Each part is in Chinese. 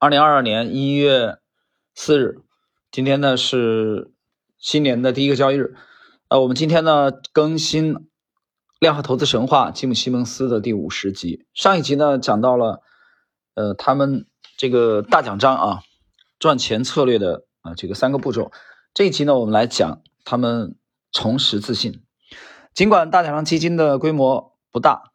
二零二二年一月四日，今天呢是新年的第一个交易日。呃，我们今天呢更新《量化投资神话》吉姆·西蒙斯的第五十集。上一集呢讲到了，呃，他们这个大奖章啊，赚钱策略的啊这个三个步骤。这一集呢，我们来讲他们重拾自信。尽管大奖章基金的规模不大，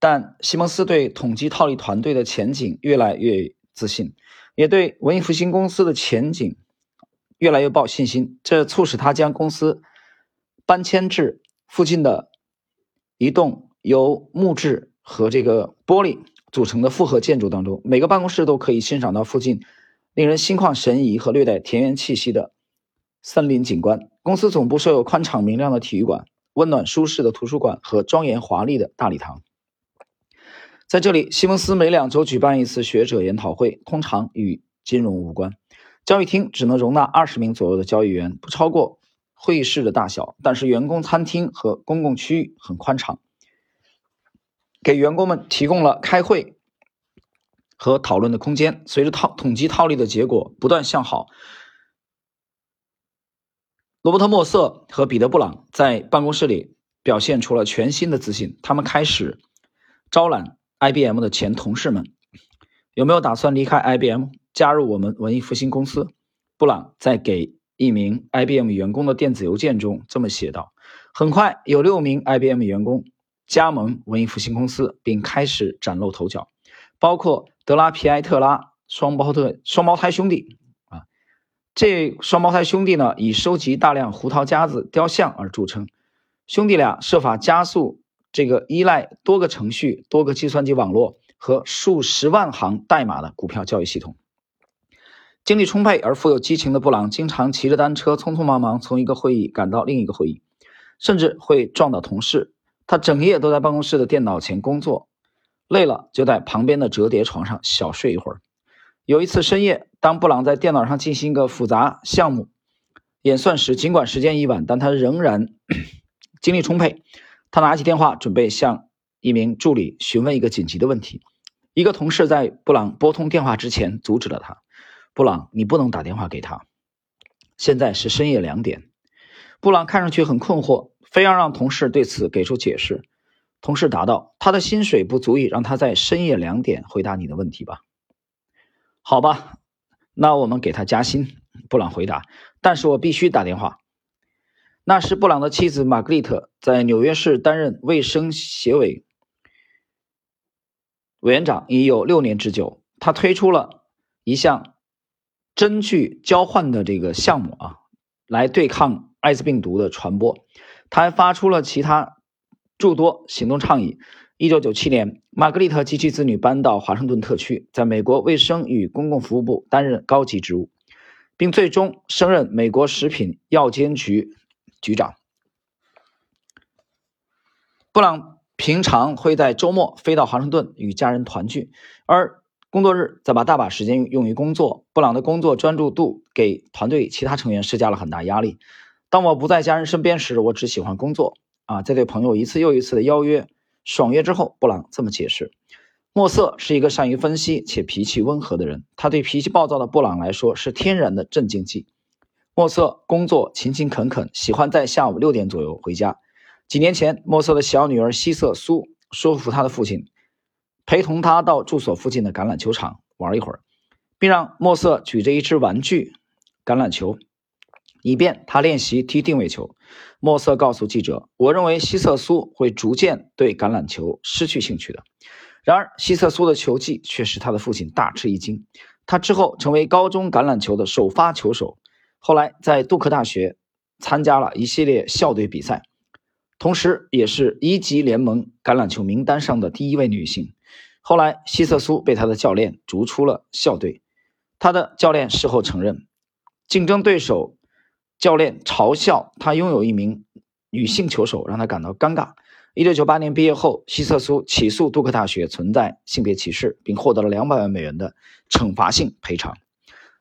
但西蒙斯对统计套利团队的前景越来越自信。也对文艺复兴公司的前景越来越抱信心，这促使他将公司搬迁至附近的一栋由木质和这个玻璃组成的复合建筑当中。每个办公室都可以欣赏到附近令人心旷神怡和略带田园气息的森林景观。公司总部设有宽敞明亮的体育馆、温暖舒适的图书馆和庄严华丽的大礼堂。在这里，西蒙斯每两周举办一次学者研讨会，通常与金融无关。交易厅只能容纳二十名左右的交易员，不超过会议室的大小。但是，员工餐厅和公共区域很宽敞，给员工们提供了开会和讨论的空间。随着套统计套利的结果不断向好，罗伯特·莫瑟和彼得·布朗在办公室里表现出了全新的自信。他们开始招揽。IBM 的前同事们有没有打算离开 IBM，加入我们文艺复兴公司？布朗在给一名 IBM 员工的电子邮件中这么写道。很快，有六名 IBM 员工加盟文艺复兴公司，并开始崭露头角，包括德拉皮埃特拉双胞胎双胞胎兄弟啊。这双胞胎兄弟呢，以收集大量胡桃夹子雕像而著称。兄弟俩设法加速。这个依赖多个程序、多个计算机网络和数十万行代码的股票交易系统。精力充沛而富有激情的布朗，经常骑着单车匆匆忙忙从一个会议赶到另一个会议，甚至会撞到同事。他整夜都在办公室的电脑前工作，累了就在旁边的折叠床上小睡一会儿。有一次深夜，当布朗在电脑上进行一个复杂项目演算时，尽管时间已晚，但他仍然 精力充沛。他拿起电话，准备向一名助理询问一个紧急的问题。一个同事在布朗拨通电话之前阻止了他：“布朗，你不能打电话给他。现在是深夜两点。”布朗看上去很困惑，非要让同事对此给出解释。同事答道：“他的薪水不足以让他在深夜两点回答你的问题吧？”“好吧，那我们给他加薪。”布朗回答。“但是我必须打电话。”那时，布朗的妻子玛格丽特在纽约市担任卫生协委委员长已有六年之久。他推出了一项针具交换的这个项目啊，来对抗艾滋病毒的传播。他还发出了其他诸多行动倡议。一九九七年，玛格丽特及其子女搬到华盛顿特区，在美国卫生与公共服务部担任高级职务，并最终升任美国食品药监局。局长布朗平常会在周末飞到华盛顿与家人团聚，而工作日则把大把时间用于工作。布朗的工作专注度给团队其他成员施加了很大压力。当我不在家人身边时，我只喜欢工作。啊，在对朋友一次又一次的邀约爽约之后，布朗这么解释：莫瑟是一个善于分析且脾气温和的人，他对脾气暴躁的布朗来说是天然的镇静剂。莫瑟工作勤勤恳恳，喜欢在下午六点左右回家。几年前，莫瑟的小女儿希瑟苏说服他的父亲陪同他到住所附近的橄榄球场玩一会儿，并让莫瑟举着一只玩具橄榄球，以便他练习踢定位球。莫瑟告诉记者：“我认为希瑟苏会逐渐对橄榄球失去兴趣的。”然而，希瑟苏的球技却使他的父亲大吃一惊。他之后成为高中橄榄球的首发球手。后来在杜克大学参加了一系列校队比赛，同时也是一级联盟橄榄球名单上的第一位女性。后来希瑟苏被他的教练逐出了校队，他的教练事后承认，竞争对手教练嘲笑他拥有一名女性球手，让他感到尴尬。一九九八年毕业后，希瑟苏起诉杜克大学存在性别歧视，并获得了两百万美元的惩罚性赔偿。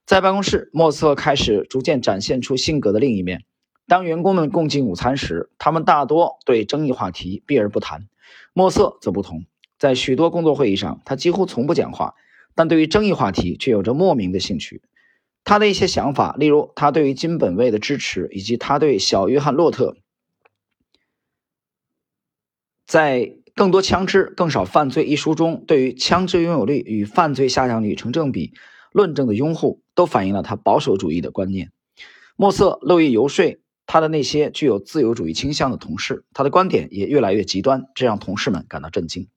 在办公室，莫瑟开始逐渐展现出性格的另一面。当员工们共进午餐时，他们大多对争议话题避而不谈。莫瑟则不同，在许多工作会议上，他几乎从不讲话。但对于争议话题却有着莫名的兴趣。他的一些想法，例如他对于金本位的支持，以及他对小约翰·洛特在《更多枪支，更少犯罪》一书中对于枪支拥有率与犯罪下降率成正比论证的拥护，都反映了他保守主义的观念。莫瑟乐意游说他的那些具有自由主义倾向的同事，他的观点也越来越极端，这让同事们感到震惊。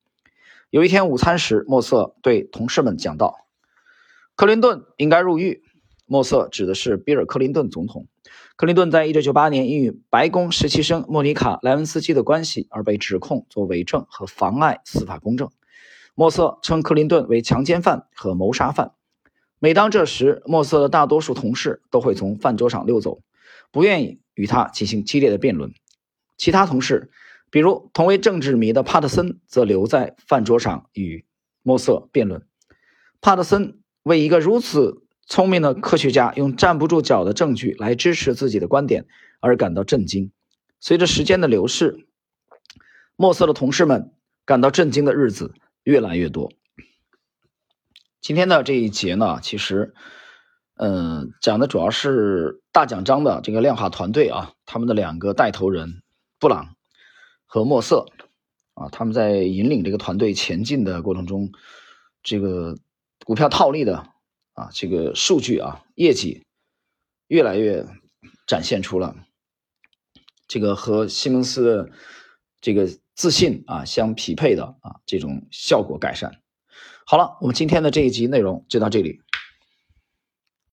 有一天午餐时，莫瑟对同事们讲道：“克林顿应该入狱。”莫瑟指的是比尔·克林顿总统。克林顿在1998年因与白宫实习生莫妮卡·莱文斯基的关系而被指控作伪证和妨碍司法公正。莫瑟称克林顿为强奸犯和谋杀犯。每当这时，莫瑟的大多数同事都会从饭桌上溜走，不愿意与他进行激烈的辩论。其他同事，比如同为政治迷的帕特森，则留在饭桌上与莫瑟辩论。帕特森为一个如此。聪明的科学家用站不住脚的证据来支持自己的观点而感到震惊。随着时间的流逝，莫瑟的同事们感到震惊的日子越来越多。今天的这一节呢，其实，嗯，讲的主要是大奖章的这个量化团队啊，他们的两个带头人布朗和莫瑟啊，他们在引领这个团队前进的过程中，这个股票套利的。啊，这个数据啊，业绩越来越展现出了这个和西蒙斯的这个自信啊相匹配的啊这种效果改善。好了，我们今天的这一集内容就到这里。